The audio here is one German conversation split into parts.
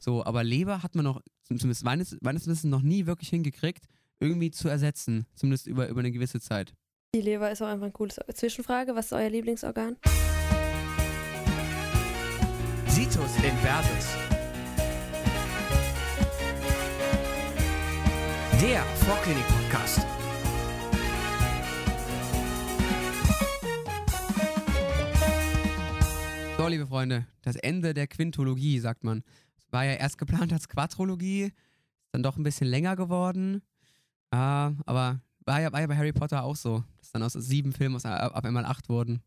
So, aber Leber hat man noch, zumindest meines, meines Wissens, noch nie wirklich hingekriegt, irgendwie zu ersetzen. Zumindest über, über eine gewisse Zeit. Die Leber ist auch einfach ein cooles Zwischenfrage. Was ist euer Lieblingsorgan? Situs Inversus. Der Vorklinik-Podcast. So, liebe Freunde, das Ende der Quintologie, sagt man. War ja erst geplant als Quadrologie, ist dann doch ein bisschen länger geworden. Äh, aber war ja, war ja bei Harry Potter auch so, dass dann aus sieben Filmen aus, auf einmal acht wurden.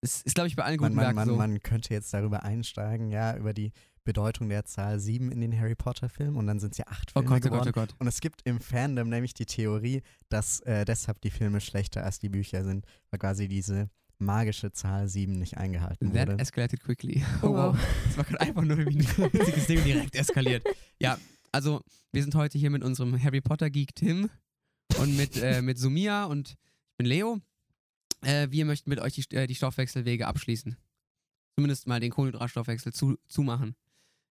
Das ist, glaube ich, bei allen guten man, Werken man, so. man könnte jetzt darüber einsteigen, ja, über die Bedeutung der Zahl 7 in den Harry Potter-Filmen und dann sind es ja acht oh Filme Gott, oh geworden. Gott, oh Gott. Und es gibt im Fandom nämlich die Theorie, dass äh, deshalb die Filme schlechter als die Bücher sind, weil quasi diese magische Zahl 7 nicht eingehalten That wurde. escalated quickly. Oh, wow. Das war gerade einfach nur irgendwie ein witziges Ding direkt eskaliert. Ja, also wir sind heute hier mit unserem Harry Potter Geek Tim und mit, äh, mit Sumia und ich bin Leo. Äh, wir möchten mit euch die, äh, die Stoffwechselwege abschließen. Zumindest mal den Kohlenhydratstoffwechsel zu, zumachen.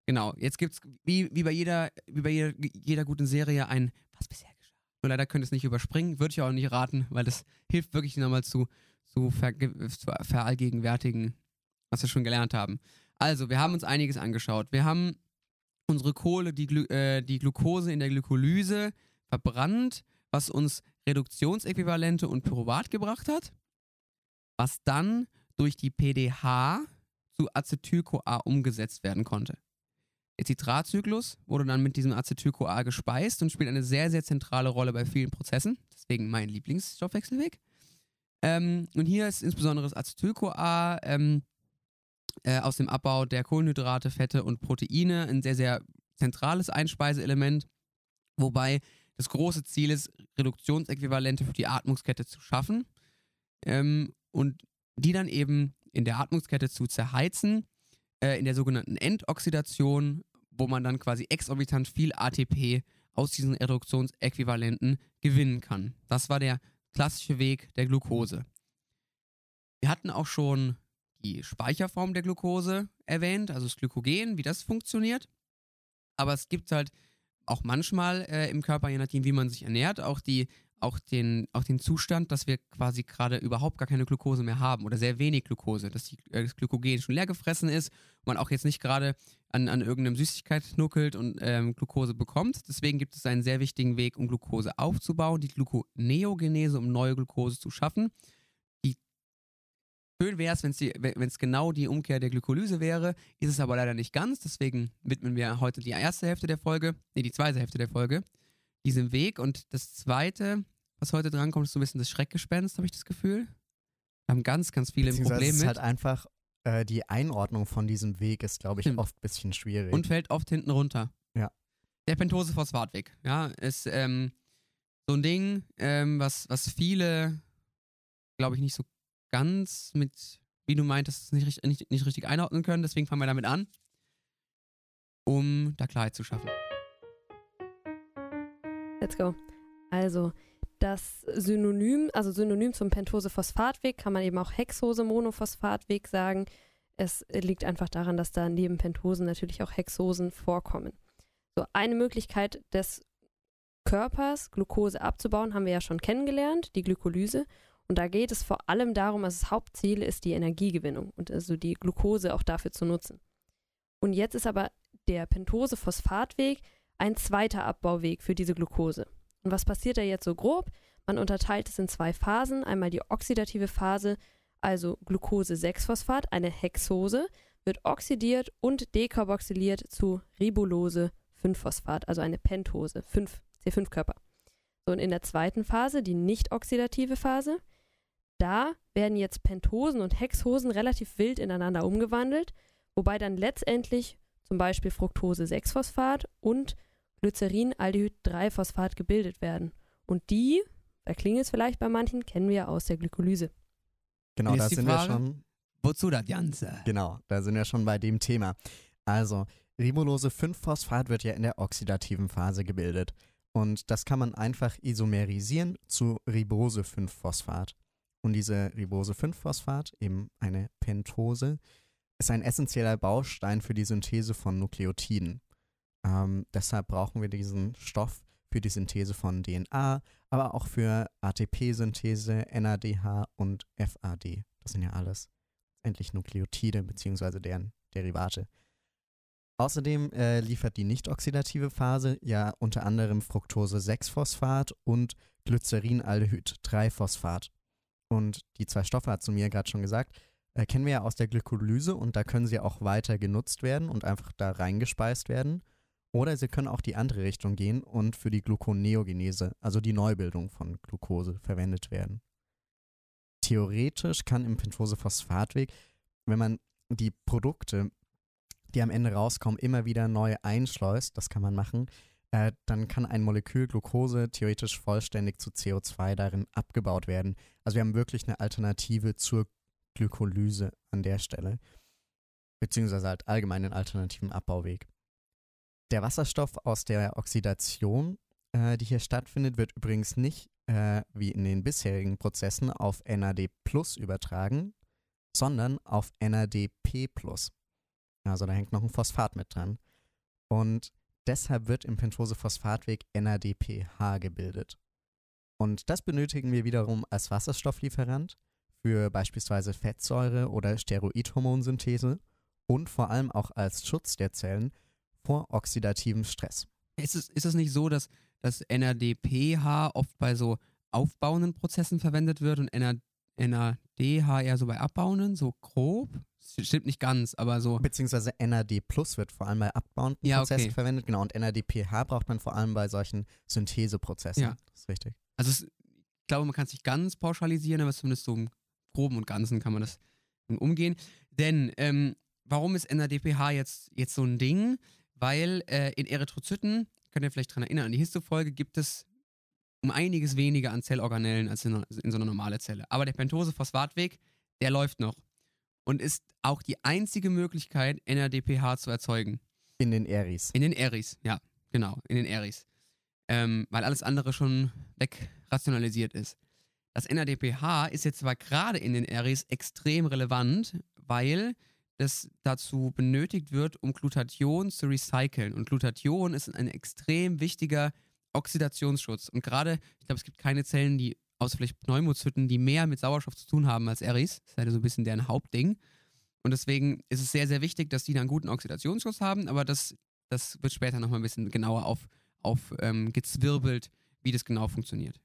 Genau, jetzt gibt's wie, wie bei jeder, wie bei jeder, jeder guten Serie ein Was bisher geschah. Nur leider könnt ihr es nicht überspringen, würde ich auch nicht raten, weil das hilft wirklich nochmal zu, zu, verge- zu verallgegenwärtigen, was wir schon gelernt haben. Also, wir haben uns einiges angeschaut. Wir haben unsere Kohle, die, Glu äh, die Glucose in der Glykolyse verbrannt, was uns Reduktionsäquivalente und Pyruvat gebracht hat, was dann durch die PDH zu Acetyl-CoA umgesetzt werden konnte. Der Citratzyklus wurde dann mit diesem Acetyl-CoA gespeist und spielt eine sehr, sehr zentrale Rolle bei vielen Prozessen. Deswegen mein Lieblingsstoffwechselweg. Ähm, und hier ist insbesondere das Acetyl-CoA ähm, äh, aus dem Abbau der Kohlenhydrate, Fette und Proteine ein sehr, sehr zentrales Einspeiseelement, wobei das große Ziel ist, Reduktionsäquivalente für die Atmungskette zu schaffen ähm, und die dann eben in der Atmungskette zu zerheizen, äh, in der sogenannten Endoxidation, wo man dann quasi exorbitant viel ATP aus diesen Reduktionsäquivalenten gewinnen kann. Das war der klassische Weg der Glucose. Wir hatten auch schon die Speicherform der Glucose erwähnt, also das Glykogen, wie das funktioniert. Aber es gibt halt auch manchmal äh, im Körper, je nachdem, wie man sich ernährt, auch, die, auch, den, auch den Zustand, dass wir quasi gerade überhaupt gar keine Glucose mehr haben oder sehr wenig Glucose, dass die, äh, das Glykogen schon leer gefressen ist man auch jetzt nicht gerade an, an irgendeinem Süßigkeit nuckelt und ähm, Glucose bekommt. Deswegen gibt es einen sehr wichtigen Weg, um Glucose aufzubauen, die Gluconeogenese, um neue Glucose zu schaffen. Die Schön wäre es, wenn es genau die Umkehr der Glykolyse wäre, ist es aber leider nicht ganz. Deswegen widmen wir heute die erste Hälfte der Folge, nee, die zweite Hälfte der Folge, diesem Weg. Und das zweite, was heute drankommt, ist so ein bisschen das Schreckgespenst, habe ich das Gefühl. Wir haben ganz, ganz viele Probleme es ist mit halt einfach, äh, die Einordnung von diesem Weg ist, glaube ich, Stimmt. oft ein bisschen schwierig. und fällt oft hinten runter. Ja. Der Pentose-Phosphatweg, ja, ist ähm, so ein Ding, ähm, was, was viele, glaube ich, nicht so ganz mit, wie du meintest, nicht, nicht, nicht richtig einordnen können. Deswegen fangen wir damit an, um da Klarheit zu schaffen. Let's go. Also, das Synonym, also Synonym zum Pentose-Phosphatweg kann man eben auch Hexose-Monophosphatweg sagen. Es liegt einfach daran, dass da neben Pentosen natürlich auch Hexosen vorkommen. So, eine Möglichkeit des Körpers, Glucose abzubauen, haben wir ja schon kennengelernt, die Glykolyse. Und da geht es vor allem darum, dass das Hauptziel ist die Energiegewinnung und also die Glucose auch dafür zu nutzen. Und jetzt ist aber der Pentose-Phosphatweg ein zweiter Abbauweg für diese Glucose. Und was passiert da jetzt so grob? Man unterteilt es in zwei Phasen. Einmal die oxidative Phase, also Glucose-6-Phosphat, eine Hexose, wird oxidiert und dekarboxyliert zu Ribulose-5-Phosphat, also eine Pentose, 5, C5-Körper. So, und in der zweiten Phase, die nicht oxidative Phase, da werden jetzt Pentosen und Hexosen relativ wild ineinander umgewandelt, wobei dann letztendlich zum Beispiel Fructose-6-Phosphat und Glycerin-Aldehyd-3-Phosphat gebildet werden. Und die, da klingelt es vielleicht bei manchen, kennen wir aus der Glykolyse. genau, da die sind Frage. wir schon. Wozu das Ganze? Genau, da sind wir schon bei dem Thema. Also, Ribulose 5-Phosphat wird ja in der oxidativen Phase gebildet. Und das kann man einfach isomerisieren zu Ribose 5-Phosphat. Und diese Ribose 5-Phosphat, eben eine Pentose, ist ein essentieller Baustein für die Synthese von Nukleotiden. Ähm, deshalb brauchen wir diesen Stoff für die Synthese von DNA, aber auch für ATP-Synthese, NADH und FAD. Das sind ja alles endlich Nukleotide bzw. deren Derivate. Außerdem äh, liefert die nicht-oxidative Phase ja unter anderem Fructose-6-Phosphat und Glycerinaldehyd-3-Phosphat. Und die zwei Stoffe, hat zu mir gerade schon gesagt, äh, kennen wir ja aus der Glykolyse und da können sie auch weiter genutzt werden und einfach da reingespeist werden. Oder sie können auch die andere Richtung gehen und für die Gluconeogenese, also die Neubildung von Glucose, verwendet werden. Theoretisch kann im Pentose-Phosphatweg, wenn man die Produkte, die am Ende rauskommen, immer wieder neu einschleust, das kann man machen, äh, dann kann ein Molekül Glucose theoretisch vollständig zu CO2 darin abgebaut werden. Also wir haben wirklich eine Alternative zur Glykolyse an der Stelle, beziehungsweise halt allgemein alternativen Abbauweg. Der Wasserstoff aus der Oxidation, äh, die hier stattfindet, wird übrigens nicht äh, wie in den bisherigen Prozessen auf NAD Plus übertragen, sondern auf NADP Plus. Also da hängt noch ein Phosphat mit dran. Und deshalb wird im Pentose-Phosphatweg NADPH gebildet. Und das benötigen wir wiederum als Wasserstofflieferant für beispielsweise Fettsäure oder Steroidhormonsynthese und vor allem auch als Schutz der Zellen vor oxidativem Stress. Ist es, ist es nicht so, dass das NADPH oft bei so aufbauenden Prozessen verwendet wird und NAD, NADH eher so bei abbauenden, so grob? Stimmt nicht ganz, aber so. Beziehungsweise NAD Plus wird vor allem bei abbauenden Ja, Prozessen okay. verwendet, genau. Und NADPH braucht man vor allem bei solchen Syntheseprozessen. Ja. Das ist richtig. Also es, ich glaube, man kann es nicht ganz pauschalisieren, aber zumindest so im Groben und Ganzen kann man das umgehen. Denn ähm, warum ist NADPH jetzt, jetzt so ein Ding? Weil äh, in Erythrozyten, könnt ihr vielleicht dran erinnern, an die Histofolge gibt es um einiges weniger an Zellorganellen als in, in so einer normalen Zelle. Aber der Pentose-Phosphatweg, der läuft noch. Und ist auch die einzige Möglichkeit, NADPH zu erzeugen. In den Eris. In den Eris, ja, genau, in den Eris. Ähm, weil alles andere schon wegrationalisiert ist. Das NADPH ist jetzt zwar gerade in den Eris extrem relevant, weil das dazu benötigt wird, um Glutathion zu recyceln. Und Glutathion ist ein extrem wichtiger Oxidationsschutz. Und gerade, ich glaube, es gibt keine Zellen, die, außer vielleicht Pneumozyten, die mehr mit Sauerstoff zu tun haben als Eris. Das ist halt so ein bisschen deren Hauptding. Und deswegen ist es sehr, sehr wichtig, dass die da einen guten Oxidationsschutz haben, aber das, das wird später nochmal ein bisschen genauer auf, auf ähm, wie das genau funktioniert.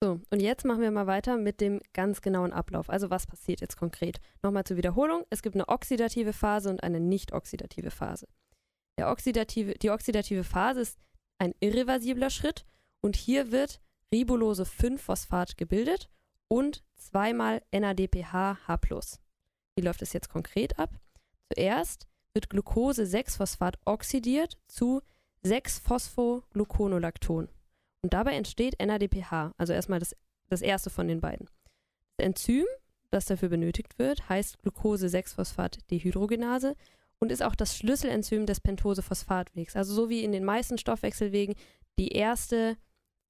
So, und jetzt machen wir mal weiter mit dem ganz genauen Ablauf. Also was passiert jetzt konkret? Nochmal zur Wiederholung. Es gibt eine oxidative Phase und eine nicht oxidative Phase. Der oxidative, die oxidative Phase ist ein irreversibler Schritt und hier wird Ribulose 5-Phosphat gebildet und zweimal NADPH H+. Wie läuft es jetzt konkret ab? Zuerst wird Glucose 6-Phosphat oxidiert zu 6-Phosphogluconolacton. Und dabei entsteht NADPH, also erstmal das, das erste von den beiden. Das Enzym, das dafür benötigt wird, heißt Glucose-6-Phosphat-Dehydrogenase und ist auch das Schlüsselenzym des Pentose-Phosphatwegs. Also so wie in den meisten Stoffwechselwegen die erste,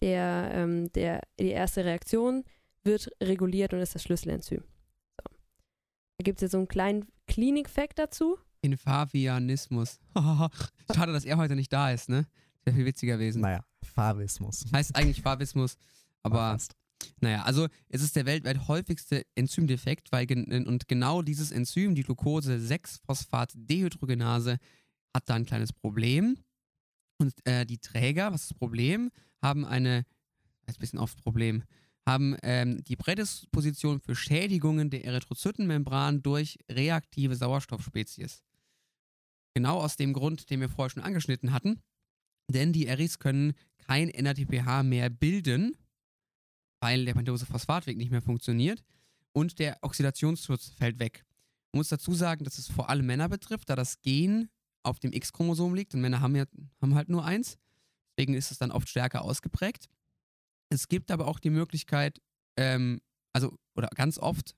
der, ähm, der, die erste Reaktion wird reguliert und ist das Schlüsselenzym. So. Da gibt es jetzt so einen kleinen Klinik-Fact dazu. Infavianismus. Schade, dass er heute nicht da ist, ne? Wäre viel witziger gewesen. Naja, Favismus. Heißt eigentlich Favismus, aber Fast. naja, also es ist der weltweit häufigste Enzymdefekt, weil und genau dieses Enzym, die Glucose-6-Phosphat-Dehydrogenase, hat da ein kleines Problem. Und äh, die Träger, was ist das Problem, haben eine, ein bisschen oft Problem, haben ähm, die Prädisposition für Schädigungen der Erythrozytenmembran durch reaktive Sauerstoffspezies. Genau aus dem Grund, den wir vorher schon angeschnitten hatten. Denn die Eris können kein NADPH mehr bilden, weil der Pentose-Phosphatweg nicht mehr funktioniert und der Oxidationsschutz fällt weg. Man muss dazu sagen, dass es vor allem Männer betrifft, da das Gen auf dem X-Chromosom liegt und Männer haben, ja, haben halt nur eins. Deswegen ist es dann oft stärker ausgeprägt. Es gibt aber auch die Möglichkeit, ähm, also, oder ganz oft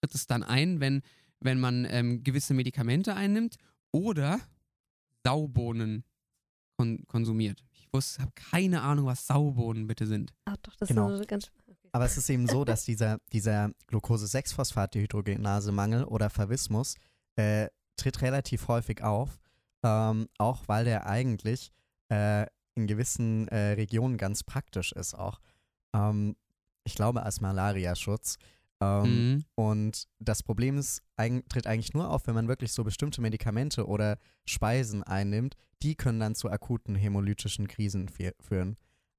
tritt es dann ein, wenn, wenn man ähm, gewisse Medikamente einnimmt oder Saubohnen kon konsumiert. Ich wusste, habe keine Ahnung, was Saubohnen bitte sind. Ach doch, das Genau. ist ganz. Aber es ist eben so, dass dieser, dieser Glucose-6-Phosphat-Dehydrogenase-Mangel oder Favismus äh, tritt relativ häufig auf. ähm, auch weil der eigentlich äh, in gewissen äh, Regionen ganz praktisch ist auch. Ähm, ich glaube als Malariaschutz. Ähm, Mhm. Und das Problem ist, eig tritt eigentlich nur auf, wenn man wirklich so bestimmte Medikamente oder Speisen einnimmt. Die können dann zu akuten hämolytischen Krisen fü- führen.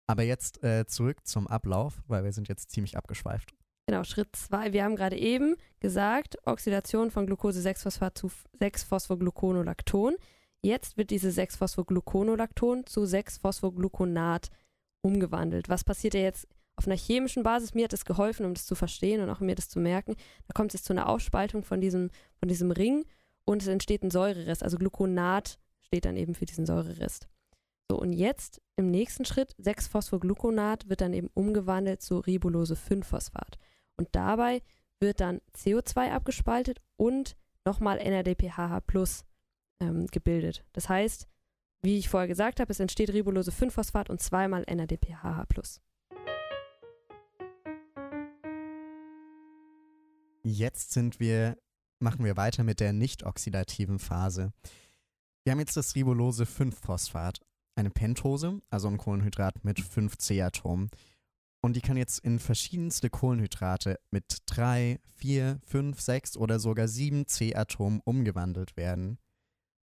Aber jetzt äh, zurück zum Ablauf, weil wir sind jetzt ziemlich abgeschweift. Genau, Schritt 2. Wir haben gerade eben gesagt, Oxidation von Glucose-6-Phosphat zu 6-Phosphogluconolacton. Jetzt wird diese 6-Phosphogluconolacton zu 6-Phosphogluconat umgewandelt. Was passiert ja jetzt auf einer chemischen Basis? Mir hat es geholfen, um das zu verstehen und auch mir das zu merken. Da kommt es zu einer Aufspaltung von diesem, von diesem Ring und es entsteht ein Säurerest. Also Gluconat steht dann eben für diesen Säurerest. So, und jetzt im nächsten Schritt, 6-Phosphogluconat wird dann eben umgewandelt zu Ribulose-5-Phosphat. Und dabei wird dann CO2 abgespaltet und nochmal NADPHH plus ähm, gebildet. Das heißt, wie ich vorher gesagt habe, es entsteht Ribulose-5-Phosphat und zweimal NADPHH plus. Jetzt sind wir, machen wir weiter mit der nicht oxidativen Phase. Wir haben jetzt das Ribulose 5-Phosphat, eine Pentose, also ein Kohlenhydrat mit 5 C-Atomen. Und die kann jetzt in verschiedenste Kohlenhydrate mit 3, 4, 5, 6 oder sogar 7 C-Atomen umgewandelt werden.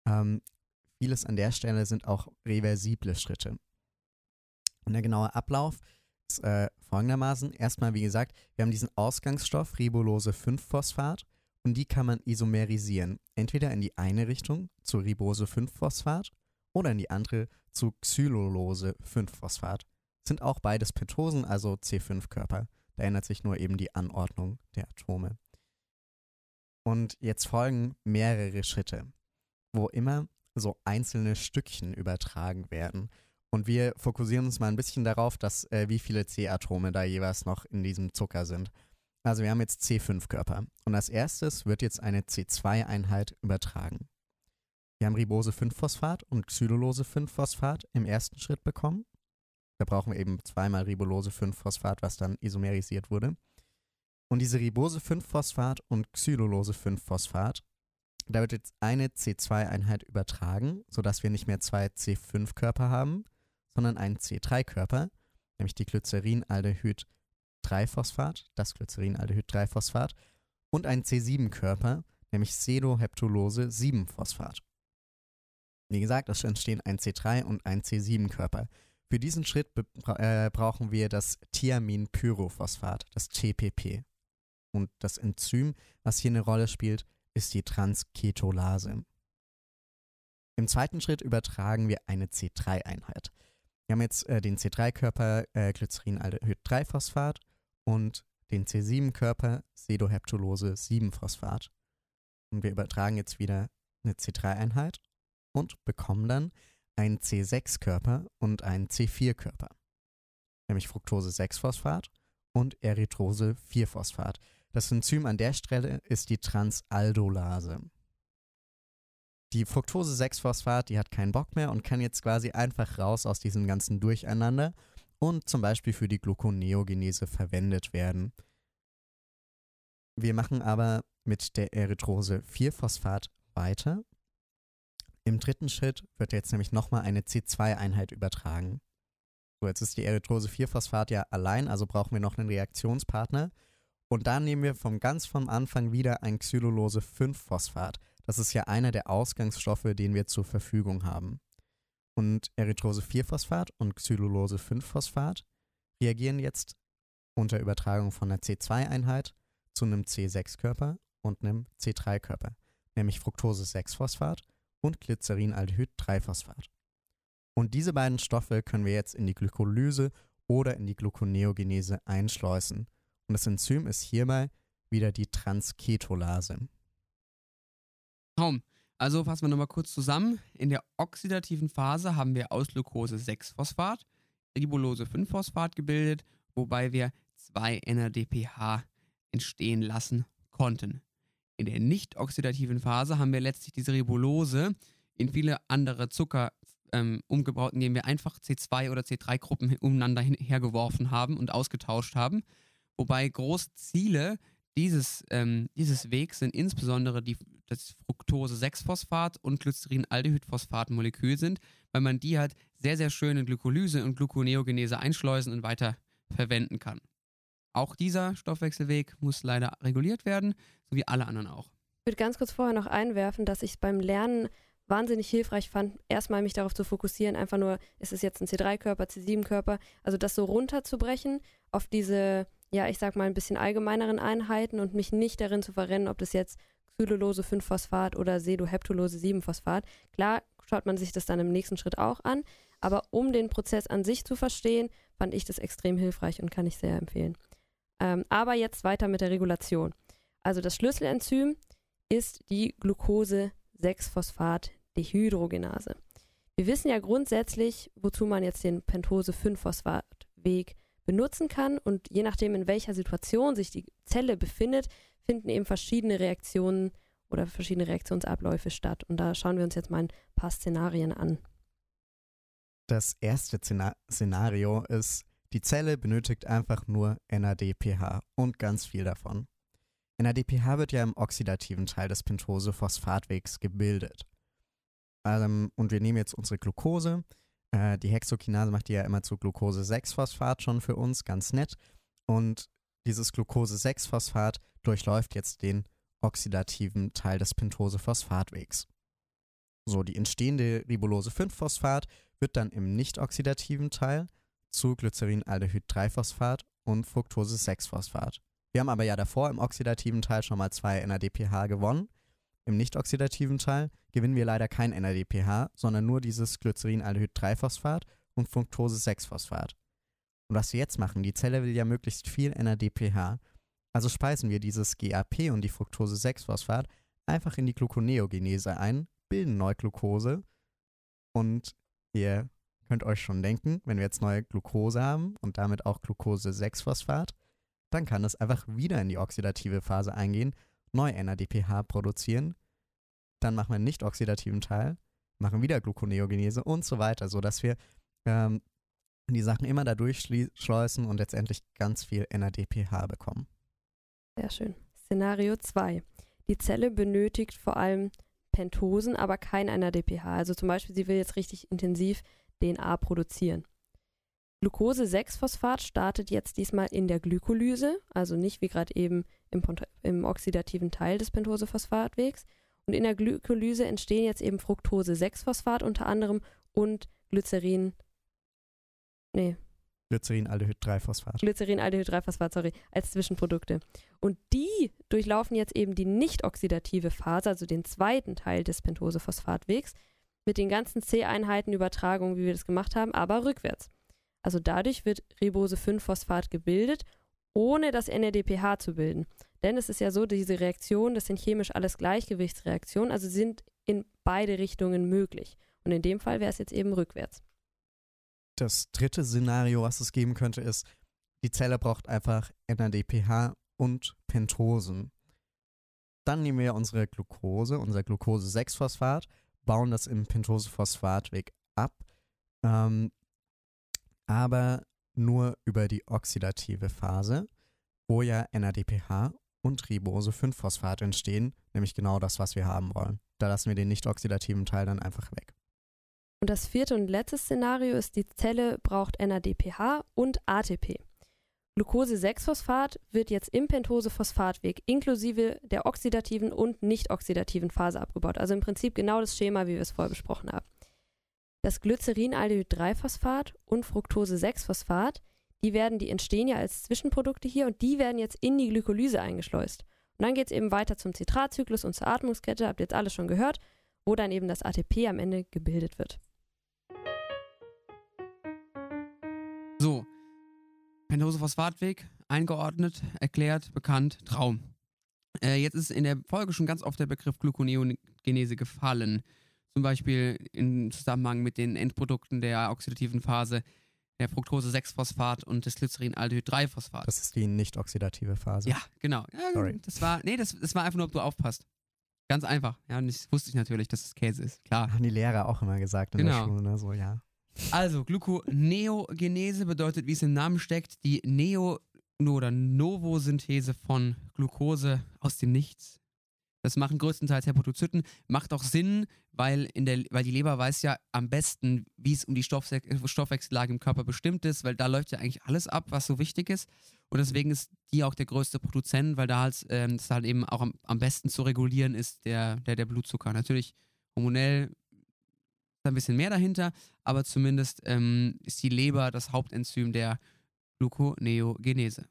Ähm, vieles an der Stelle sind auch reversible Schritte. Und der genaue Ablauf äh, folgendermaßen. Erstmal, wie gesagt, wir haben diesen Ausgangsstoff Ribulose 5-Phosphat und die kann man isomerisieren. Entweder in die eine Richtung zu Ribose 5-Phosphat oder in die andere zu Xylulose 5-Phosphat. Sind auch beides Pentosen, also C5-Körper. Da ändert sich nur eben die Anordnung der Atome. Und jetzt folgen mehrere Schritte, wo immer so einzelne Stückchen übertragen werden. Und wir fokussieren uns mal ein bisschen darauf, dass äh, wie viele C-Atome da jeweils noch in diesem Zucker sind. Also wir haben jetzt C5-Körper. Und als erstes wird jetzt eine C2-Einheit übertragen. Wir haben Ribose 5-Phosphat und Xylulose 5-Phosphat im ersten Schritt bekommen. Da brauchen wir eben zweimal Ribulose 5-Phosphat, was dann isomerisiert wurde. Und diese Ribose 5-Phosphat und Xylulose 5-Phosphat, da wird jetzt eine C2-Einheit übertragen, sodass wir nicht mehr zwei C5-Körper haben, sondern einen C3-Körper, nämlich die Glycerinaldehyd 3-Phosphat, das Glycerinaldehyd 3-Phosphat, und einen C7-Körper, nämlich Sedoheptulose 7-Phosphat. Wie gesagt, es entstehen ein C3 und ein C7-Körper. Für diesen Schritt äh, brauchen wir das Thiaminpyrophosphat, das TPP. Und das Enzym, was hier eine Rolle spielt, ist die Transketolase. Im zweiten Schritt übertragen wir eine C3-Einheit. Wir haben jetzt äh, den C3-Körper äh, Glycerinaldehyd 3-Phosphat und den C7-Körper Sedoheptulose 7-Phosphat. Und wir übertragen jetzt wieder eine C3-Einheit und bekommen dann einen C6-Körper und einen C4-Körper. Nämlich Fructose 6-Phosphat und Erythrose 4-Phosphat. Das Enzym an der Stelle ist die Transaldolase. Die Fructose 6-Phosphat, die hat keinen Bock mehr und kann jetzt quasi einfach raus aus diesem ganzen Durcheinander und zum Beispiel für die Gluconeogenese verwendet werden. Wir machen aber mit der Erythrose 4-Phosphat weiter. Im dritten Schritt wird jetzt nämlich nochmal eine C2-Einheit übertragen. So, jetzt ist die Erythrose 4-Phosphat ja allein, also brauchen wir noch einen Reaktionspartner. Und dann nehmen wir vom ganz vom Anfang wieder ein Xylulose 5-Phosphat. Das ist ja einer der Ausgangsstoffe, den wir zur Verfügung haben. Und Erythrose 4-Phosphat und Xylulose 5-Phosphat reagieren jetzt unter Übertragung von einer C2-Einheit zu einem C6-Körper und einem C3-Körper, nämlich Fructose 6-Phosphat und Glycerinaldehyd 3-Phosphat. Und diese beiden Stoffe können wir jetzt in die Glykolyse oder in die Gluconeogenese einschleusen. Und das Enzym ist hierbei wieder die Transketolase. Traum. Also fassen wir nochmal kurz zusammen. In der oxidativen Phase haben wir aus Glucose 6-Phosphat, Ribulose 5-Phosphat gebildet, wobei wir zwei NADPH entstehen lassen konnten. In der nicht oxidativen Phase haben wir letztlich diese Ribulose in viele andere Zucker ähm, umgebaut, indem wir einfach C2 oder C3-Gruppen umeinander hin- hergeworfen haben und ausgetauscht haben. Wobei große Ziele dieses, ähm, dieses Wegs sind insbesondere die, das Fructose-6-Phosphat und Glycerin-Aldehyd-Phosphat-Molekül sind, weil man die halt sehr, sehr schön in Glykolyse und Gluconeogenese einschleusen und weiter verwenden kann. Auch dieser Stoffwechselweg muss leider reguliert werden, so wie alle anderen auch. Ich würde ganz kurz vorher noch einwerfen, dass ich beim Lernen wahnsinnig hilfreich fand, erstmal mich darauf zu fokussieren, einfach nur, ist es jetzt ein C3-Körper, C7-Körper, also das so runterzubrechen auf diese, ja, ich sag mal, ein bisschen allgemeineren Einheiten und mich nicht darin zu verrennen, ob das jetzt Xylulose 5-Phosphat oder Sedoheptulose 7-Phosphat. Klar schaut man sich das dann im nächsten Schritt auch an, aber um den Prozess an sich zu verstehen, fand ich das extrem hilfreich und kann ich sehr empfehlen. Ähm, aber jetzt weiter mit der Regulation. Also das Schlüsselenzym ist die Glucose-6-Phosphat-Dehydrogenase. Wir wissen ja grundsätzlich, wozu man jetzt den Pentose-5-Phosphat-Weg benutzen kann und je nachdem, in welcher Situation sich die Zelle befindet, finden eben verschiedene Reaktionen oder verschiedene Reaktionsabläufe statt. Und da schauen wir uns jetzt mal ein paar Szenarien an. Das erste Szenario ist, die Zelle benötigt einfach nur NADPH und ganz viel davon. NADPH wird ja im oxidativen Teil des Pentose-Phosphatwegs gebildet. Ähm, und wir nehmen jetzt unsere Glucose. Äh, die Hexokinase macht die ja immer zu Glucose-6-Phosphat schon für uns, ganz nett. Und dieses Glucose-6-Phosphat durchläuft jetzt den oxidativen Teil des Pentose-Phosphatwegs. So, die entstehende Ribulose-5-Phosphat wird dann im nicht-oxidativen Teil zu Glycerin-Aldehyd-3-Phosphat und Fructose-6-Phosphat. Wir haben aber ja davor im oxidativen Teil schon mal zwei NADPH gewonnen. Im nicht-oxidativen Teil gewinnen wir leider kein NADPH, sondern nur dieses Glycerin-Aldehyd-3-Phosphat und Fructose-6-Phosphat. Und was wir jetzt machen, die Zelle will ja möglichst viel NADPH, also speisen wir dieses GAP und die Fructose-6-Phosphat einfach in die Gluconeogenese ein, bilden Neuglucose und ihr könnt euch schon denken, wenn wir jetzt neue Glucose haben und damit auch Glucose-6-Phosphat, dann kann es einfach wieder in die oxidative Phase eingehen, neu NADPH produzieren, dann machen wir einen nicht oxidativen Teil, machen wieder Gluconeogenese und so weiter, sodass wir ähm, die Sachen immer da durchschleusen und letztendlich ganz viel NADPH bekommen. Sehr schön. Szenario 2. Die Zelle benötigt vor allem Pentosen, aber kein NADPH. Also zum Beispiel, sie will jetzt richtig intensiv DNA produzieren. Glucose-6-Phosphat startet jetzt diesmal in der Glykolyse, also nicht wie gerade eben im, im, oxidativen Teil des Pentose-Phosphatwegs. Und in der Glykolyse entstehen jetzt eben Fructose-6-Phosphat unter anderem und Glycerin. Nee. Glycerin-Aldehyd-3-Phosphat. Glycerin-Aldehyd-3-Phosphat, sorry, als Zwischenprodukte. Und die durchlaufen jetzt eben die nicht oxidative Phase, also den zweiten Teil des Pentose-Phosphatwegs, mit den ganzen C-Einheiten-Übertragungen, wie wir das gemacht haben, aber rückwärts. Also dadurch wird Ribose-5-Phosphat gebildet, ohne das NADPH zu bilden. Denn es ist ja so, diese Reaktionen, das sind chemisch alles Gleichgewichtsreaktionen, also sind in beide Richtungen möglich. Und in dem Fall wäre es jetzt eben rückwärts. Das dritte Szenario, was es geben könnte, ist, die Zelle braucht einfach NADPH und Pentosen. Dann nehmen wir unsere Glucose, unser Glucose-6-Phosphat, bauen das im Pentose-Phosphatweg ab. Ähm, aber nur über die oxidative Phase, wo ja NADPH und Ribose-5-Phosphat entstehen, nämlich genau das, was wir haben wollen. Da lassen wir den nicht oxidativen Teil dann einfach weg. Und das vierte und letzte Szenario ist, die Zelle braucht NADPH und ATP. Glucose-6-Phosphat wird jetzt im Pentose-Phosphatweg inklusive der oxidativen und nicht oxidativen Phase abgebaut. Also im Prinzip genau das Schema, wie wir es vorher besprochen haben das Glycerin-Aldehyd-3-Phosphat und Fructose-6-Phosphat, die werden, die entstehen ja als Zwischenprodukte hier und die werden jetzt in die Glykolyse eingeschleust. Und dann geht es eben weiter zum Zitratzyklus und zur Atmungskette, habt ihr jetzt alles schon gehört, wo dann eben das ATP am Ende gebildet wird. So, Pentose-Phosphatweg, eingeordnet, erklärt, bekannt, Traum. Äh, jetzt ist in der Folge schon ganz oft der Begriff Gluconeogenese gefallen zum Beispiel im Zusammenhang mit den Endprodukten der oxidativen Phase der Fructose-6-Phosphat und des Glycerin-Aldehyd-3-Phosphat. Das ist die nicht oxidative Phase. Ja, genau. Ja, Sorry. Das war, nee, das, das war einfach nur, ob du aufpasst. Ganz einfach. Ja, und das wusste ich natürlich, dass es Käse ist. Klar. Haben die Lehrer auch immer gesagt in Genau. der Schule, ne? So, ja. Also, Gluconeogenese bedeutet, wie es im Namen steckt, die Neo oder Novosynthese von Glucose aus dem Nichts. Das machen größtenteils Hepatozyten. Macht auch Sinn, weil, in der, weil die Leber weiß ja am besten, wie es um die Stoffwechsellage im Körper bestimmt ist, weil da läuft ja eigentlich alles ab, was so wichtig ist. Und deswegen ist die auch der größte Produzent, weil da halt, ähm, das halt eben auch am, am besten zu regulieren ist, der, der, der Blutzucker. Natürlich hormonell ist ein bisschen mehr dahinter, aber zumindest ähm, ist die Leber das Hauptenzym der Gluconeogenese.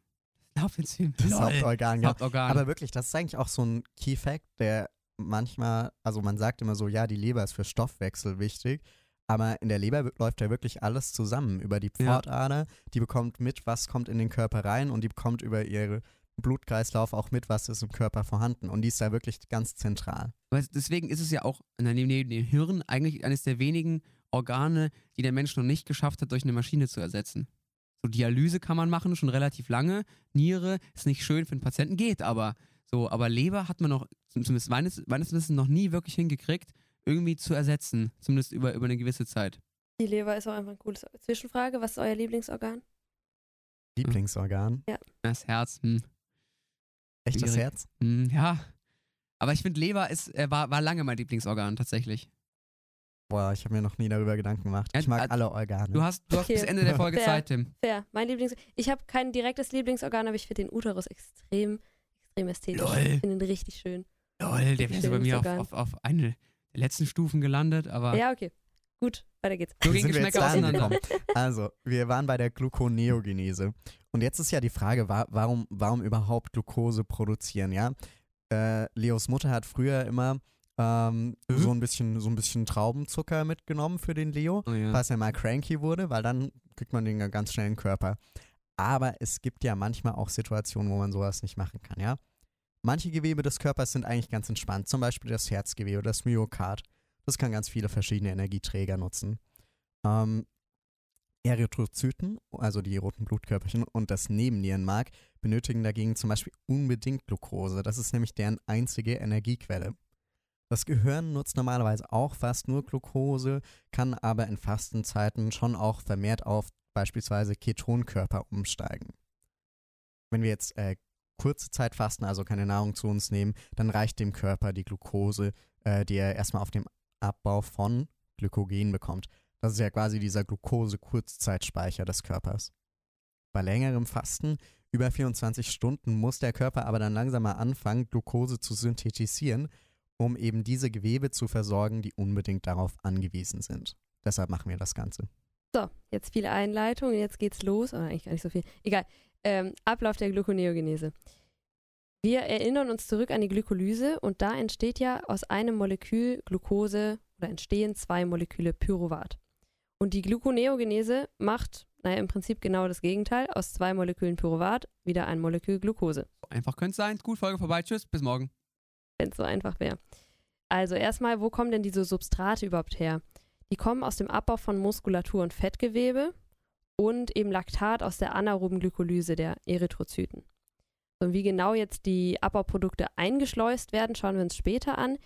Hauptenzym. Das Lol. Hauptorgan, ja. Hauptorgan. Aber wirklich, das ist eigentlich auch so ein Key Fact, der manchmal, also man sagt immer so, ja, die Leber ist für Stoffwechsel wichtig, aber in der Leber läuft ja wirklich alles zusammen. Über die Ja. Pfortader, die bekommt mit, was kommt in den Körper rein und die bekommt über ihren Blutkreislauf auch mit, was ist im Körper vorhanden. Und die ist da wirklich ganz zentral. Weil deswegen ist es ja auch neben dem Hirn eigentlich eines der wenigen Organe, die der Mensch noch nicht geschafft hat, durch eine Maschine zu ersetzen. So Dialyse kann man machen, schon relativ lange. Niere ist nicht schön für den Patienten, geht aber. So, aber Leber hat man noch, zumindest meines, meines Wissens, noch nie wirklich hingekriegt, irgendwie zu ersetzen. Zumindest über, über eine gewisse Zeit. Die Leber ist auch einfach ein cooles. Zwischenfrage, was ist euer Lieblingsorgan? Lieblingsorgan. Das Herz, hm, Echt das. Herz? hm, ja. Aber ich finde, Leber ist, äh, war, war lange mein Lieblingsorgan tatsächlich. Boah, ich habe mir noch nie darüber Gedanken gemacht. Ich mag äh, alle Organe. Du hast, du hast Okay. bis Ende der Folge Fair. Zeit, Tim. Fair. Mein Lieblings. Ich habe kein direktes Lieblingsorgan, aber ich finde den Uterus extrem, extrem ästhetisch. Lol. Ich finde ihn richtig schön. Lol, der wäre so bei mir auf, auf, auf eine der letzten Stufen gelandet, aber Ja, okay. Gut, weiter geht's. so Wie gehen Geschmäcker auseinander. Also, wir waren bei der Gluconeogenese. Und jetzt ist ja die Frage, wa warum, warum überhaupt Glucose produzieren, ja? Äh, Leos Mutter hat früher immer ähm, Mhm. so, ein bisschen, so ein bisschen Traubenzucker mitgenommen für den Leo, Oh, ja. falls er mal cranky wurde, weil dann kriegt man den ganz schnell in den Körper. Aber es gibt ja manchmal auch Situationen, wo man sowas nicht machen kann, ja? Manche Gewebe des Körpers sind eigentlich ganz entspannt, zum Beispiel das Herzgewebe, das Myokard. Das kann ganz viele verschiedene Energieträger nutzen. Ähm, Erythrozyten, also die roten Blutkörperchen und das Nebennierenmark, benötigen dagegen zum Beispiel unbedingt Glucose. Das ist nämlich deren einzige Energiequelle. Das Gehirn nutzt normalerweise auch fast nur Glucose, kann aber in Fastenzeiten schon auch vermehrt auf beispielsweise Ketonkörper umsteigen. Wenn wir jetzt äh, kurze Zeit fasten, also keine Nahrung zu uns nehmen, dann reicht dem Körper die Glucose, äh, die er erstmal auf dem Abbau von Glykogen bekommt. Das ist ja quasi dieser Glucose-Kurzzeitspeicher des Körpers. Bei längerem Fasten, über 24 Stunden, muss der Körper aber dann langsam mal anfangen, Glucose zu synthetisieren, um eben diese Gewebe zu versorgen, die unbedingt darauf angewiesen sind. Deshalb machen wir das Ganze. So, jetzt viele Einleitungen, jetzt geht's los. Oder eigentlich gar nicht so viel. Egal. Ähm, Ablauf der Gluconeogenese. Wir erinnern uns zurück an die Glykolyse und da entsteht ja aus einem Molekül Glucose oder entstehen zwei Moleküle Pyruvat. Und die Gluconeogenese macht, naja, im Prinzip genau das Gegenteil. Aus zwei Molekülen Pyruvat wieder ein Molekül Glucose. Einfach könnte es sein. Gut, Folge vorbei. Tschüss, bis morgen. Wenn es so einfach wäre. Also erstmal, wo kommen denn diese Substrate überhaupt her? Die kommen aus dem Abbau von Muskulatur und Fettgewebe und eben Laktat aus der anaeroben Glykolyse der Erythrozyten. Und wie genau jetzt die Abbauprodukte eingeschleust werden, schauen wir uns später an.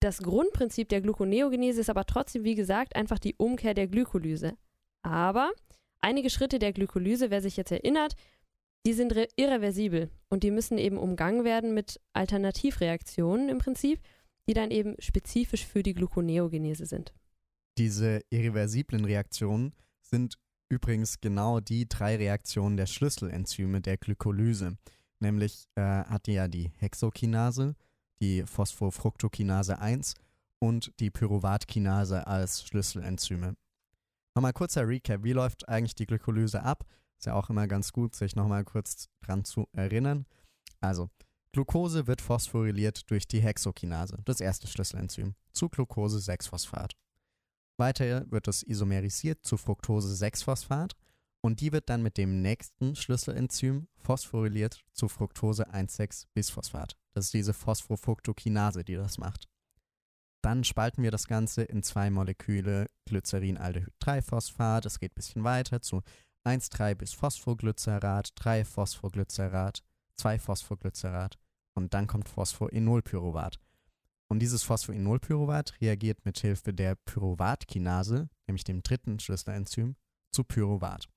Das Grundprinzip der Gluconeogenese ist aber trotzdem, wie gesagt, einfach die Umkehr der Glykolyse. Aber einige Schritte der Glykolyse, wer sich jetzt erinnert, die sind re- irreversibel und die müssen eben umgangen werden mit Alternativreaktionen im Prinzip, die dann eben spezifisch für die Gluconeogenese sind. Diese irreversiblen Reaktionen sind übrigens genau die drei Reaktionen der Schlüsselenzyme der Glykolyse. Nämlich äh, hat die ja die Hexokinase, die Phosphofructokinase 1 und die Pyruvatkinase als Schlüsselenzyme. Nochmal kurzer Recap, wie läuft eigentlich die Glykolyse ab? Ist ja auch immer ganz gut, sich nochmal kurz dran zu erinnern. Also, Glucose wird phosphoryliert durch die Hexokinase, das erste Schlüsselenzym, zu Glucose-6-Phosphat. Weiter wird es isomerisiert zu Fructose-6-Phosphat und die wird dann mit dem nächsten Schlüsselenzym phosphoryliert zu Fructose-1,6-Bisphosphat. Das ist diese Phosphofructokinase, die das macht. Dann spalten wir das Ganze in zwei Moleküle Glycerin-Aldehyd-3-Phosphat. Es geht ein bisschen weiter zu 1,3-Bis-Phosphoglycerat, 3-Phosphoglycerat, 2-Phosphoglycerat und dann kommt Phosphoenolpyruvat. Und dieses Phosphoenolpyruvat reagiert mit Hilfe der Pyruvatkinase, nämlich dem dritten Schlüsselenzym, zu Pyruvat.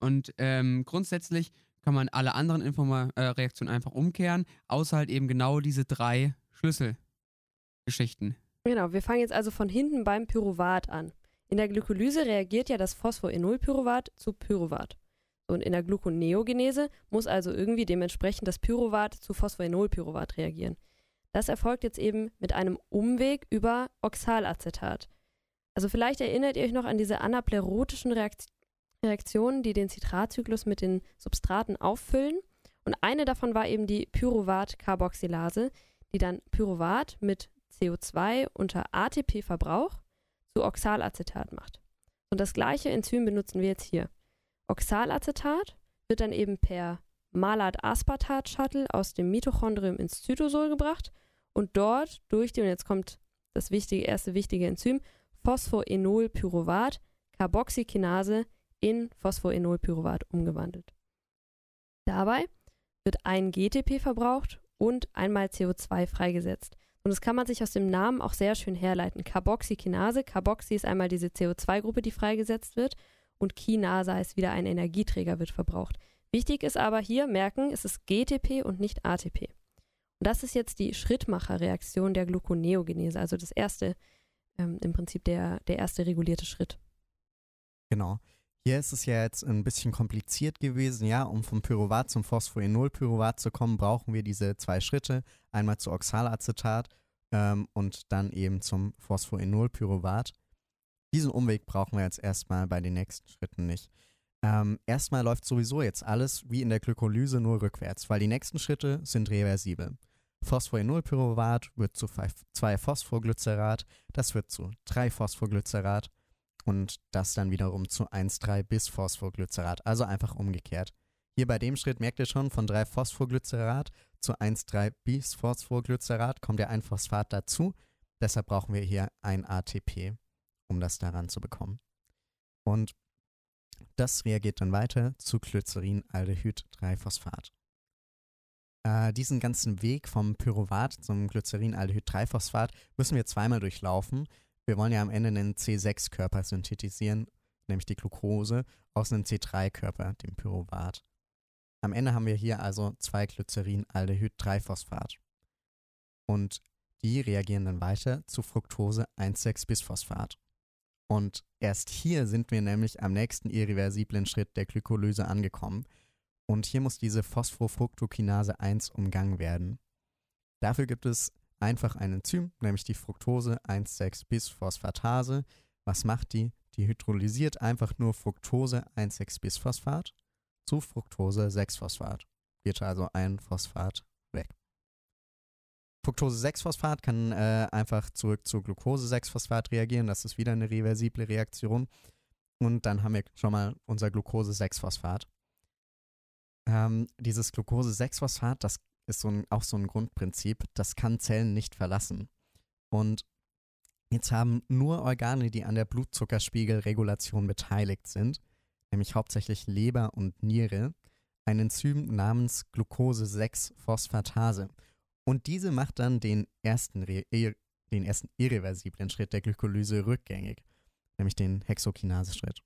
Und ähm, grundsätzlich kann man alle anderen Informa äh, Reaktionen einfach umkehren, außer halt eben genau diese drei Schlüsselgeschichten. Genau, wir fangen jetzt also von hinten beim Pyruvat an. In der Glykolyse reagiert ja das Phosphoenolpyruvat zu Pyruvat. Und in der Gluconeogenese muss also irgendwie dementsprechend das Pyruvat zu Phosphoenolpyruvat reagieren. Das erfolgt jetzt eben mit einem Umweg über Oxalacetat. Also vielleicht erinnert ihr euch noch an diese anaplerotischen Reakt Reaktionen, die den Citratzyklus mit den Substraten auffüllen. Und eine davon war eben die Pyruvat-Carboxylase, die dann Pyruvat mit CO2 unter ATP-Verbrauch zu Oxalacetat macht. Und das gleiche Enzym benutzen wir jetzt hier. Oxalacetat wird dann eben per Malat-Aspartat-Shuttle aus dem Mitochondrium ins Zytosol gebracht und dort durch die, und jetzt kommt das wichtige, erste wichtige Enzym, Phosphoenolpyruvat, Carboxykinase in Phosphoenolpyruvat umgewandelt. Dabei wird ein GTP verbraucht und einmal CO2 freigesetzt. Und das kann man sich aus dem Namen auch sehr schön herleiten. Carboxykinase, Carboxy ist einmal diese CO2-Gruppe, die freigesetzt wird und Kinase heißt wieder ein Energieträger wird verbraucht. Wichtig ist aber hier merken, es ist GTP und nicht ATP. Und das ist jetzt die Schrittmacherreaktion der Gluconeogenese, also das erste, ähm, im Prinzip der, der erste regulierte Schritt. Genau. Hier ist es ja jetzt ein bisschen kompliziert gewesen, ja, um vom Pyruvat zum Phosphoenolpyruvat zu kommen, brauchen wir diese zwei Schritte, einmal zu Oxalacetat ähm, und dann eben zum Phosphoenolpyruvat. Diesen Umweg brauchen wir jetzt erstmal bei den nächsten Schritten nicht. Ähm, erstmal läuft sowieso jetzt alles wie in der Glykolyse nur rückwärts, weil die nächsten Schritte sind reversibel. Phosphoenolpyruvat wird zu 2-Phosphoglycerat, das wird zu 3-Phosphoglycerat und das dann wiederum zu 1,3 bis Phosphoglycerat, also einfach umgekehrt. Hier bei dem Schritt merkt ihr schon, von 3-Phosphoglycerat zu 1,3 bis Phosphoglycerat kommt ja ein Phosphat dazu. Deshalb brauchen wir hier ein ATP, um das daran zu bekommen. Und das reagiert dann weiter zu Glycerinaldehyd-3-Phosphat. Äh, diesen ganzen Weg vom Pyruvat zum Glycerinaldehyd-3-Phosphat müssen wir zweimal durchlaufen, wir wollen ja am Ende einen C6-Körper synthetisieren, nämlich die Glucose, aus einem C3-Körper, dem Pyruvat. Am Ende haben wir hier also zwei Glycerin-Aldehyd-3-Phosphat. Und die reagieren dann weiter zu Fructose 1,6-Bisphosphat. Und erst hier sind wir nämlich am nächsten irreversiblen Schritt der Glykolyse angekommen. Und hier muss diese Phosphofructokinase 1 umgangen werden. Dafür gibt es einfach ein Enzym, nämlich die Fructose 1,6-Bisphosphatase. Was macht die? Die hydrolysiert einfach nur Fructose 1,6-Bisphosphat zu Fructose 6-Phosphat. Wird also ein Phosphat weg. Fructose 6-Phosphat kann äh, einfach zurück zu Glucose 6-Phosphat reagieren. Das ist wieder eine reversible Reaktion. Und dann haben wir schon mal unser Glucose 6-Phosphat. Ähm, dieses Glucose 6-Phosphat, das ist so ein, auch so ein Grundprinzip, das kann Zellen nicht verlassen. Und jetzt haben nur Organe, die an der Blutzuckerspiegelregulation beteiligt sind, nämlich hauptsächlich Leber und Niere, ein Enzym namens Glucose-6-Phosphatase. Und diese macht dann den ersten, den ersten irreversiblen Schritt der Glykolyse rückgängig, nämlich den Hexokinase-Schritt.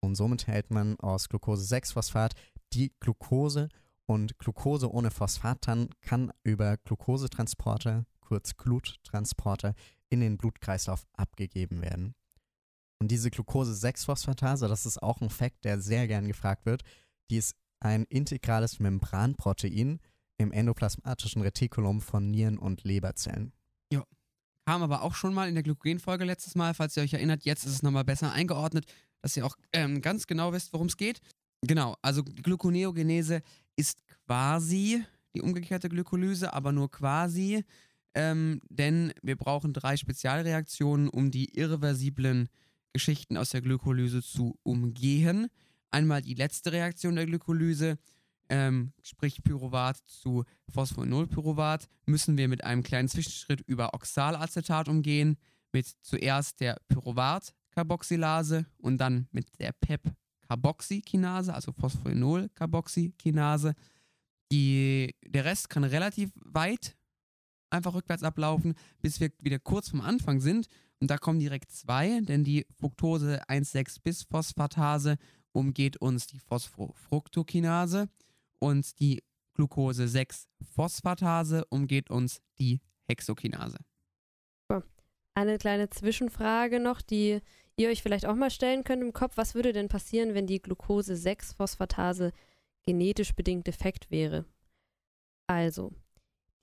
Und somit hält man aus Glucose-6-Phosphat die Glucose und Glucose ohne Phosphat kann über Glucosetransporter, kurz Gluttransporter, in den Blutkreislauf abgegeben werden. Und diese Glucose-6-Phosphatase, das ist auch ein Fakt, der sehr gern gefragt wird, die ist ein integrales Membranprotein im endoplasmatischen Retikulum von Nieren- und Leberzellen. Ja. Kam aber auch schon mal in der Glykogenfolge letztes Mal, falls ihr euch erinnert. Jetzt ist es nochmal besser eingeordnet, dass ihr auch ähm, ganz genau wisst, worum es geht. Genau, also Gluconeogenese ist quasi die umgekehrte Glykolyse, aber nur quasi, ähm, denn wir brauchen drei Spezialreaktionen, um die irreversiblen Geschichten aus der Glykolyse zu umgehen. Einmal die letzte Reaktion der Glykolyse, ähm, sprich Pyruvat zu Phosphoenolpyruvat, müssen wir mit einem kleinen Zwischenschritt über Oxalacetat umgehen, mit zuerst der Pyruvat-Carboxylase und dann mit der PEP Carboxykinase, also Phosphoenol-Carboxykinase. Der Rest kann relativ weit einfach rückwärts ablaufen, bis wir wieder kurz vom Anfang sind. Und da kommen direkt zwei, denn die Fructose 1,6-Bisphosphatase umgeht uns die Phosphofructokinase und die Glucose-6-Phosphatase umgeht uns die Hexokinase. Eine kleine Zwischenfrage noch, die ihr euch vielleicht auch mal stellen könnt im Kopf. Was würde denn passieren, wenn die Glucose-6-Phosphatase genetisch bedingt defekt wäre? Also,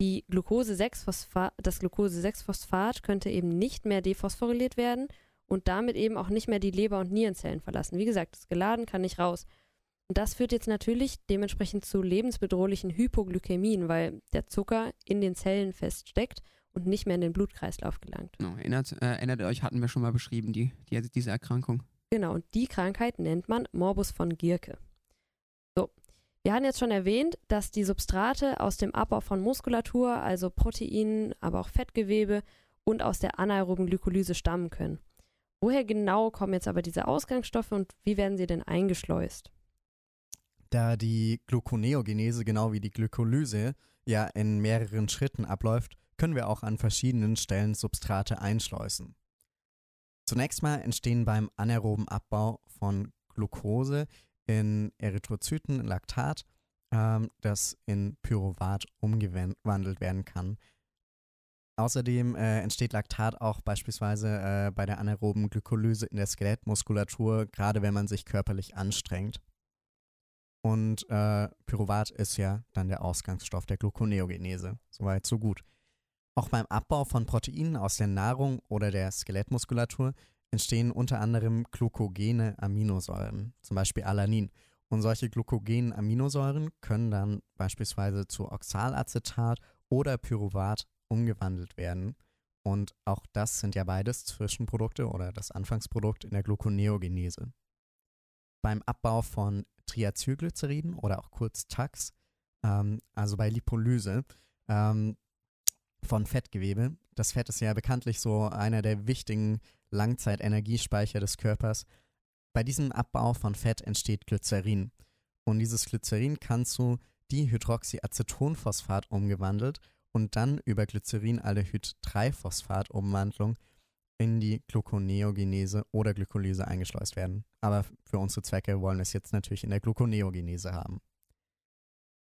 die Glucose das Glucose-6-Phosphat könnte eben nicht mehr dephosphoryliert werden und damit eben auch nicht mehr die Leber- und Nierenzellen verlassen. Wie gesagt, es geladen, kann nicht raus. Und das führt jetzt natürlich dementsprechend zu lebensbedrohlichen Hypoglykämien, weil der Zucker in den Zellen feststeckt und nicht mehr in den Blutkreislauf gelangt. Genau, erinnert, äh, erinnert euch, hatten wir schon mal beschrieben, die, die, diese Erkrankung. Genau, und die Krankheit nennt man Morbus von Gierke. So, wir hatten jetzt schon erwähnt, dass die Substrate aus dem Abbau von Muskulatur, also Proteinen, aber auch Fettgewebe und aus der anaeroben Glykolyse stammen können. Woher genau kommen jetzt aber diese Ausgangsstoffe und wie werden sie denn eingeschleust? Da die Gluconeogenese genau wie die Glykolyse ja in mehreren Schritten abläuft, können wir auch an verschiedenen Stellen Substrate einschleusen. Zunächst mal entstehen beim anaeroben Abbau von Glucose in Erythrozyten Laktat, ähm, das in Pyruvat umgewandelt werden kann. Außerdem äh, entsteht Laktat auch beispielsweise äh, bei der anaeroben Glykolyse in der Skelettmuskulatur, gerade wenn man sich körperlich anstrengt. Und äh, Pyruvat ist ja dann der Ausgangsstoff der Gluconeogenese. Soweit, so gut. Auch beim Abbau von Proteinen aus der Nahrung oder der Skelettmuskulatur entstehen unter anderem glucogene Aminosäuren, zum Beispiel Alanin. Und solche glucogenen Aminosäuren können dann beispielsweise zu Oxalacetat oder Pyruvat umgewandelt werden. Und auch das sind ja beides Zwischenprodukte oder das Anfangsprodukt in der Gluconeogenese. Beim Abbau von Triacylglyceriden oder auch kurz TAX, ähm, also bei Lipolyse, ähm, von Fettgewebe. Das Fett ist ja bekanntlich so einer der wichtigen Langzeitenergiespeicher des Körpers. Bei diesem Abbau von Fett entsteht Glycerin. Und dieses Glycerin kann zu Dihydroxyacetonphosphat umgewandelt und dann über Glycerinaldehyd-3-Phosphat-Umwandlung in die Gluconeogenese oder Glykolyse eingeschleust werden. Aber für unsere Zwecke wollen wir es jetzt natürlich in der Gluconeogenese haben.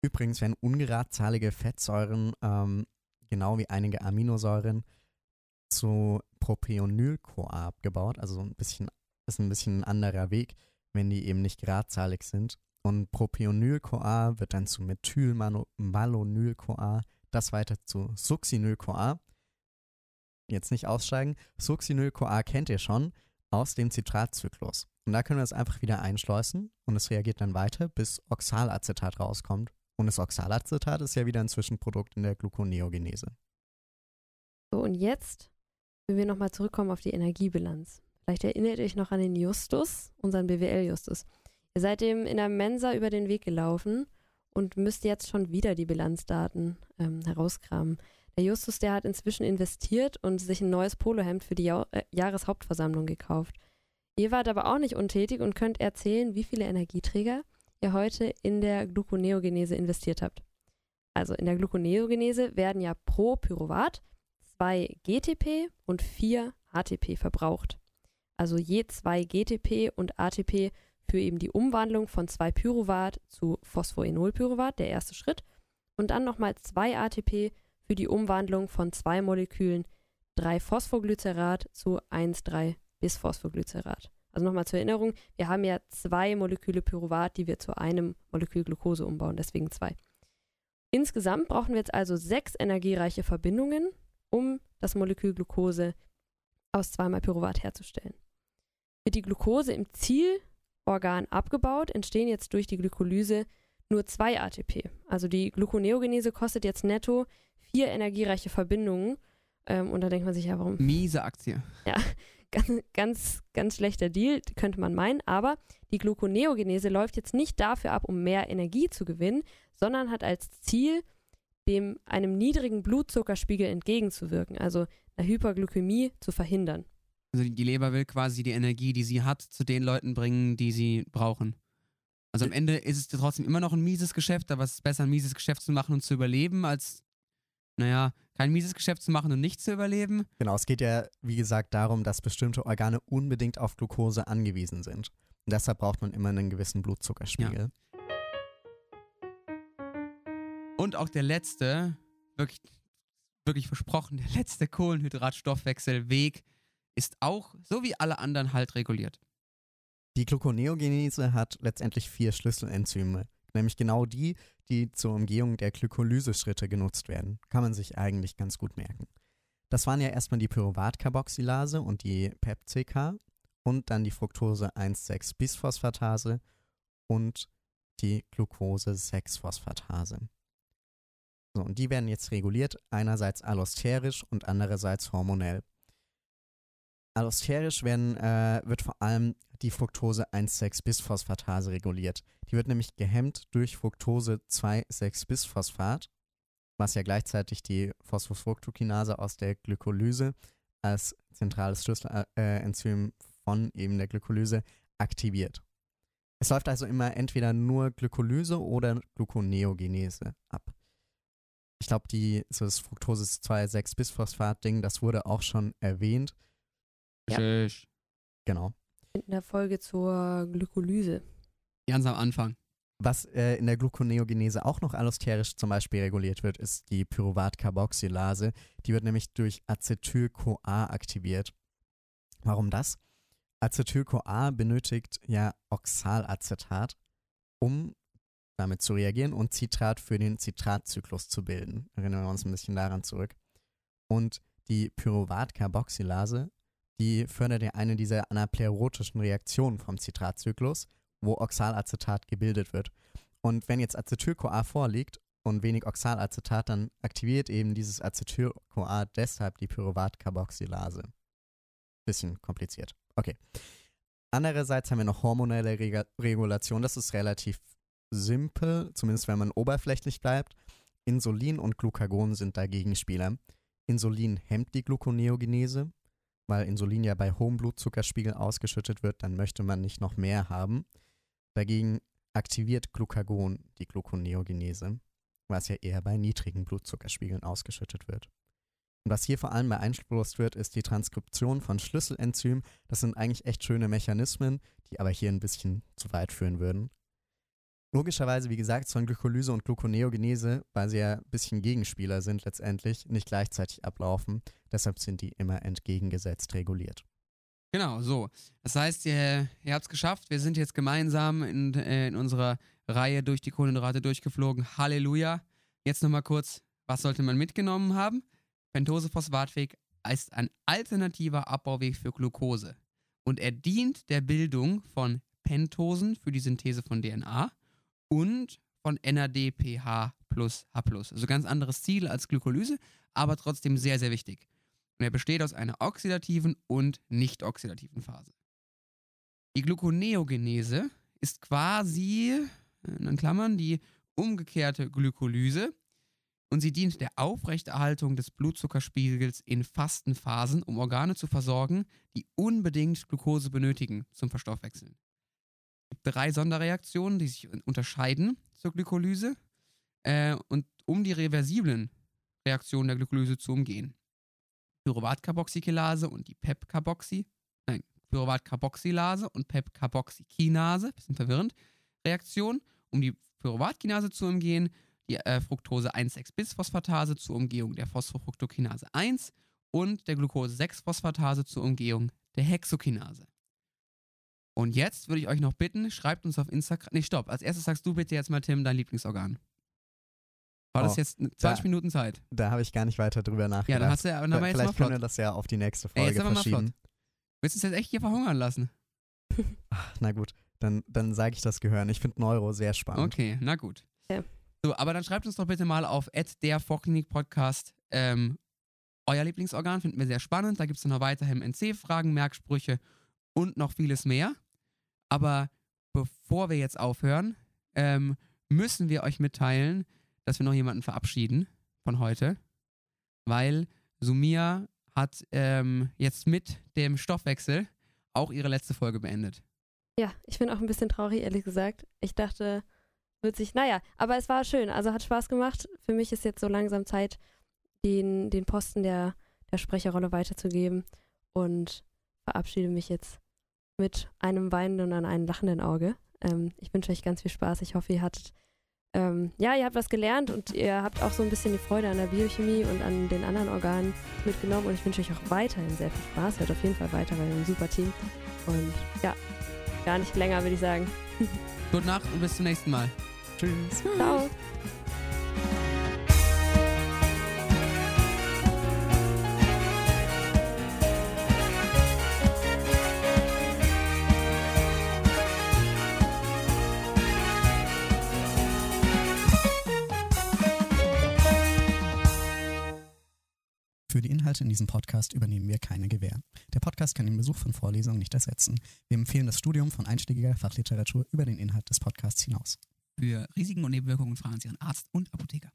Übrigens werden ungeradzahlige Fettsäuren ähm, genau wie einige Aminosäuren zu Propionyl-CoA abgebaut. Also ein bisschen, ist ein bisschen ein anderer Weg, wenn die eben nicht gradzahlig sind. Und Propionyl-CoA wird dann zu Methylmalonyl-CoA, das weiter zu Succinyl-CoA. Jetzt nicht aussteigen. Succinyl-CoA kennt ihr schon aus dem Zitratzyklus. Und da können wir es einfach wieder einschleusen und es reagiert dann weiter, bis Oxalacetat rauskommt. Und das Oxalacetat ist ja wieder ein Zwischenprodukt in der Gluconeogenese. So, und jetzt, wenn wir nochmal zurückkommen auf die Energiebilanz. Vielleicht erinnert ihr euch noch an den Justus, unseren BWL-Justus. Ihr seid dem in der Mensa über den Weg gelaufen und müsst jetzt schon wieder die Bilanzdaten ähm, herauskramen. Der Justus, der hat inzwischen investiert und sich ein neues Polohemd für die ja äh, Jahreshauptversammlung gekauft. Ihr wart aber auch nicht untätig und könnt erzählen, wie viele Energieträger ihr heute in der Gluconeogenese investiert habt. Also in der Gluconeogenese werden ja pro Pyruvat zwei GTP und vier ATP verbraucht. Also je zwei GTP und ATP für eben die Umwandlung von zwei Pyruvat zu Phosphoenolpyruvat, der erste Schritt, und dann nochmal zwei ATP für die Umwandlung von zwei Molekülen 3-Phosphoglycerat zu 1,3 bis Phosphoglycerat. Also nochmal zur Erinnerung, wir haben ja zwei Moleküle Pyruvat, die wir zu einem Molekül Glucose umbauen, deswegen zwei. Insgesamt brauchen wir jetzt also sechs energiereiche Verbindungen, um das Molekül Glucose aus zweimal Pyruvat herzustellen. Wird die Glucose im Zielorgan abgebaut, entstehen jetzt durch die Glykolyse nur zwei ATP. Also die Gluconeogenese kostet jetzt netto vier energiereiche Verbindungen. Ähm, und da denkt man sich ja, warum? Miese Aktie. Ja, ganz, ganz, ganz schlechter Deal, könnte man meinen. Aber die Gluconeogenese läuft jetzt nicht dafür ab, um mehr Energie zu gewinnen, sondern hat als Ziel, dem einem niedrigen Blutzuckerspiegel entgegenzuwirken, also eine Hyperglykämie zu verhindern. Also die Leber will quasi die Energie, die sie hat, zu den Leuten bringen, die sie brauchen. Also am Ende ist es trotzdem immer noch ein mieses Geschäft, aber es ist besser, ein mieses Geschäft zu machen und zu überleben, als naja, kein mieses Geschäft zu machen und nicht zu überleben. Genau, es geht ja, wie gesagt, darum, dass bestimmte Organe unbedingt auf Glucose angewiesen sind. Und deshalb braucht man immer einen gewissen Blutzuckerspiegel. Und auch der letzte, wirklich, wirklich versprochen, der letzte Kohlenhydratstoffwechselweg ist auch, so wie alle anderen, halt reguliert. Die Gluconeogenese hat letztendlich vier Schlüsselenzyme, nämlich genau die, die zur Umgehung der Glykolyseschritte genutzt werden. Kann man sich eigentlich ganz gut merken. Das waren ja erstmal die Pyruvatcarboxylase und die PepCK und dann die Fructose 1,6-Bisphosphatase und die Glucose-6-Phosphatase. So, und die werden jetzt reguliert, einerseits allosterisch und andererseits hormonell. Allosterisch werden, äh, wird vor allem die Fructose 1,6-Bisphosphatase reguliert. Die wird nämlich gehemmt durch Fructose 2,6-Bisphosphat, was ja gleichzeitig die Phosphofructokinase aus der Glykolyse als zentrales Schlüsselenzym von eben der Glykolyse aktiviert. Es läuft also immer entweder nur Glykolyse oder Gluconeogenese ab. Ich glaube, so das Fructose 2,6-Bisphosphat-Ding, das wurde auch schon erwähnt. Ja. Tschüss. Genau. In der Folge zur Glykolyse. Ganz am Anfang. Was äh, in der Gluconeogenese auch noch allosterisch zum Beispiel reguliert wird, ist die Pyruvat-Carboxylase. Die wird nämlich durch Acetyl-CoA aktiviert. Warum das? Acetyl-CoA benötigt ja Oxalacetat, um damit zu reagieren und Citrat für den Citratzyklus zu bilden. Erinnern wir uns ein bisschen daran zurück. Und die Pyruvat-Carboxylase, die fördert ja eine dieser anaplerotischen Reaktionen vom Citratzyklus wo Oxalacetat gebildet wird. Und wenn jetzt Acetyl-CoA vorliegt und wenig Oxalacetat, dann aktiviert eben dieses Acetyl-CoA deshalb die Pyruvat-Carboxylase. Bisschen kompliziert. Okay. Andererseits haben wir noch hormonelle Reg Regulation. Das ist relativ simpel, zumindest wenn man oberflächlich bleibt. Insulin und Glucagon sind da Gegenspieler. Insulin hemmt die Gluconeogenese, weil Insulin ja bei hohem Blutzuckerspiegel ausgeschüttet wird, dann möchte man nicht noch mehr haben. Dagegen aktiviert Glucagon die Gluconeogenese, was ja eher bei niedrigen Blutzuckerspiegeln ausgeschüttet wird. Und was hier vor allem beeinflusst wird, ist die Transkription von Schlüsselenzymen. Das sind eigentlich echt schöne Mechanismen, die aber hier ein bisschen zu weit führen würden. Logischerweise, wie gesagt, sollen Glykolyse und Gluconeogenese, weil sie ja ein bisschen Gegenspieler sind letztendlich, nicht gleichzeitig ablaufen. Deshalb sind die immer entgegengesetzt reguliert. Genau, so. Das heißt, ihr, ihr habt es geschafft. Wir sind jetzt gemeinsam in, äh, in unserer Reihe durch die Kohlenhydrate durchgeflogen. Halleluja. Jetzt nochmal kurz, was sollte man mitgenommen haben? Pentosephosphatweg ist ein alternativer Abbauweg für Glucose. Und er dient der Bildung von Pentosen für die Synthese von DNA und von NADPH plus H+. Also ganz anderes Ziel als Glykolyse, aber trotzdem sehr, sehr wichtig. Und er besteht aus einer oxidativen und nicht oxidativen Phase. Die Gluconeogenese ist quasi, in Klammern, die umgekehrte Glykolyse und sie dient der Aufrechterhaltung des Blutzuckerspiegels in Fastenphasen, um Organe zu versorgen, die unbedingt Glucose benötigen zum Verstoffwechseln. Es gibt drei Sonderreaktionen, die sich unterscheiden zur Glykolyse äh, und um die reversiblen Reaktionen der Glykolyse zu umgehen. Pyruvatcarboxykilase und die PEP-Carboxy, nein, Pyruvatcarboxylase und PEP-Carboxykinase, bisschen verwirrend, Reaktion, um die Pyruvatkinase zu umgehen, die äh, Fructose 1,6-Bisphosphatase zur Umgehung der Phosphofructokinase 1 und der Glucose-6-Phosphatase zur Umgehung der Hexokinase. Und jetzt würde ich euch noch bitten, schreibt uns auf Instagram. Nee, stopp. Als erstes sagst du bitte jetzt mal, Tim, dein Lieblingsorgan. War das Oh, jetzt 20 da- Minuten Zeit? Da habe ich gar nicht weiter drüber nachgedacht. Ja, dann hast du ja, dann haben wir jetzt mal Vielleicht können flott. wir das ja auf die nächste Ey, Folge jetzt aber mal verschieben. Willst du uns jetzt echt hier verhungern lassen? Ach, na gut, dann, dann sage ich das Gehören. Ich finde Neuro sehr spannend. Okay, na gut. Ja. So, aber dann schreibt uns doch bitte mal auf der Vorklinik Podcast ähm, euer Lieblingsorgan. Finden wir sehr spannend. Da gibt es noch weiterhin NC-Fragen, Merksprüche und noch vieles mehr. Aber bevor wir jetzt aufhören, ähm, müssen wir euch mitteilen, dass wir noch jemanden verabschieden von heute, weil Sumia hat ähm, jetzt mit dem Stoffwechsel auch ihre letzte Folge beendet. Ja, ich bin auch ein bisschen traurig, ehrlich gesagt. Ich dachte, wird sich, naja, aber es war schön. Also hat Spaß gemacht. Für mich ist jetzt so langsam Zeit, den, den Posten der, der Sprecherrolle weiterzugeben und verabschiede mich jetzt mit einem weinenden und einem lachenden Auge. Ähm, ich wünsche euch ganz viel Spaß. Ich hoffe, ihr hattet, ähm, ja, ihr habt was gelernt und ihr habt auch so ein bisschen die Freude an der Biochemie und an den anderen Organen mitgenommen. Und ich wünsche euch auch weiterhin sehr viel Spaß. Hört auf jeden Fall weiter, weil ihr ein super Team. Und ja, gar nicht länger, würde ich sagen. Gute Nacht und bis zum nächsten Mal. Tschüss. Ciao. Inhalte in diesem Podcast übernehmen wir keine Gewähr. Der Podcast kann den Besuch von Vorlesungen nicht ersetzen. Wir empfehlen das Studium von einschlägiger Fachliteratur über den Inhalt des Podcasts hinaus. Für Risiken und Nebenwirkungen fragen Sie Ihren Arzt und Apotheker.